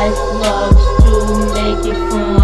life loves to make it fun.